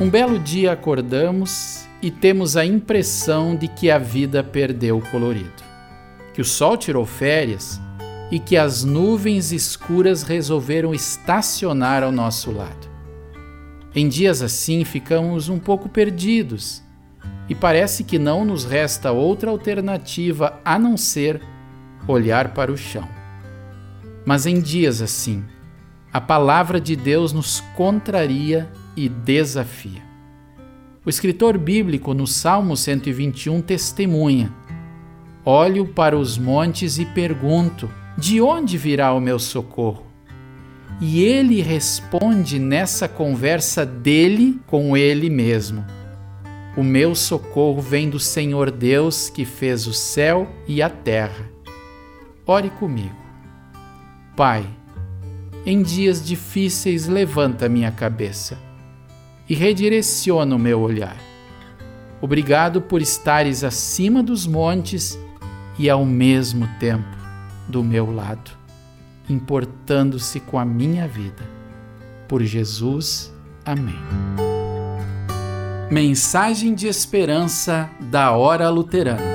Um belo dia acordamos e temos a impressão de que a vida perdeu o colorido, que o sol tirou férias e que as nuvens escuras resolveram estacionar ao nosso lado. Em dias assim ficamos um pouco perdidos e parece que não nos resta outra alternativa a não ser olhar para o chão. Mas em dias assim, a palavra de Deus nos contraria e desafia. O escritor bíblico no Salmo 121 testemunha: Olho para os montes e pergunto: de onde virá o meu socorro? E ele responde nessa conversa dele com ele mesmo: O meu socorro vem do Senhor Deus que fez o céu e a terra. Ore comigo. Pai, em dias difíceis levanta minha cabeça e redireciona o meu olhar. Obrigado por estares acima dos montes e ao mesmo tempo do meu lado, importando-se com a minha vida. Por Jesus. Amém. Mensagem de esperança da Hora Luterana.